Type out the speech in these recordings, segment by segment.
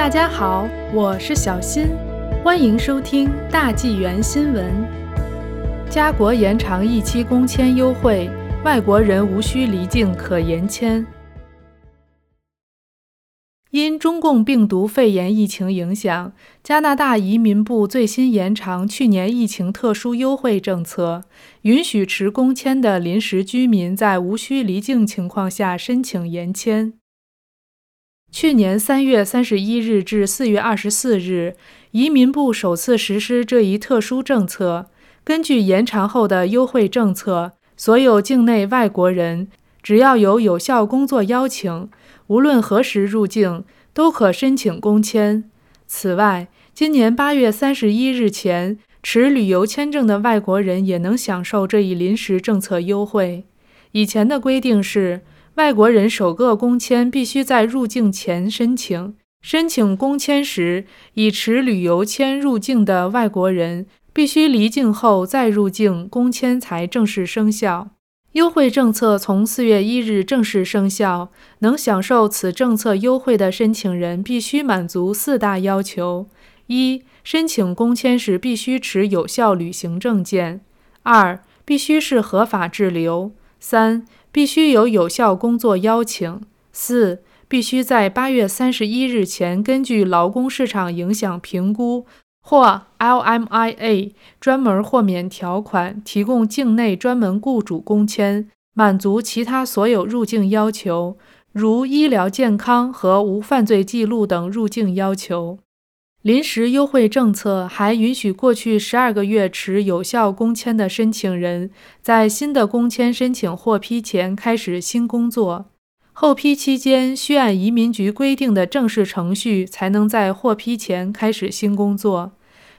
大家好，我是小新，欢迎收听大纪元新闻。加国延长一期工签优惠，外国人无需离境可延签。因中共病毒肺炎疫情影响，加拿大移民部最新延长去年疫情特殊优惠政策，允许持工签的临时居民在无需离境情况下申请延签。去年三月三十一日至四月二十四日，移民部首次实施这一特殊政策。根据延长后的优惠政策，所有境内外国人只要有有效工作邀请，无论何时入境都可申请工签。此外，今年八月三十一日前持旅游签证的外国人也能享受这一临时政策优惠。以前的规定是。外国人首个工签必须在入境前申请。申请工签时，已持旅游签入境的外国人必须离境后再入境，工签才正式生效。优惠政策从四月一日正式生效。能享受此政策优惠的申请人必须满足四大要求：一、申请工签时必须持有效旅行证件；二、必须是合法滞留；三。必须有有效工作邀请。四、必须在八月三十一日前，根据劳工市场影响评估或 LMIA 专门豁免条款，提供境内专门雇主工签，满足其他所有入境要求，如医疗健康和无犯罪记录等入境要求。临时优惠政策还允许过去十二个月持有效工签的申请人，在新的工签申请获批前开始新工作。获批期间需按移民局规定的正式程序，才能在获批前开始新工作。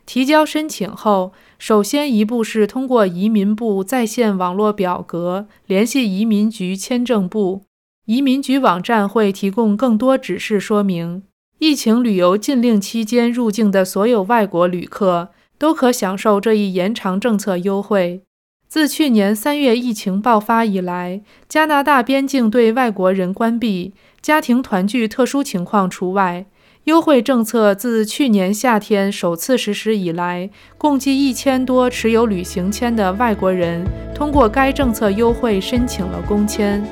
提交申请后，首先一步是通过移民部在线网络表格联系移民局签证部，移民局网站会提供更多指示说明。疫情旅游禁令期间入境的所有外国旅客都可享受这一延长政策优惠。自去年三月疫情爆发以来，加拿大边境对外国人关闭，家庭团聚特殊情况除外。优惠政策自去年夏天首次实施以来，共计一千多持有旅行签的外国人通过该政策优惠申请了工签。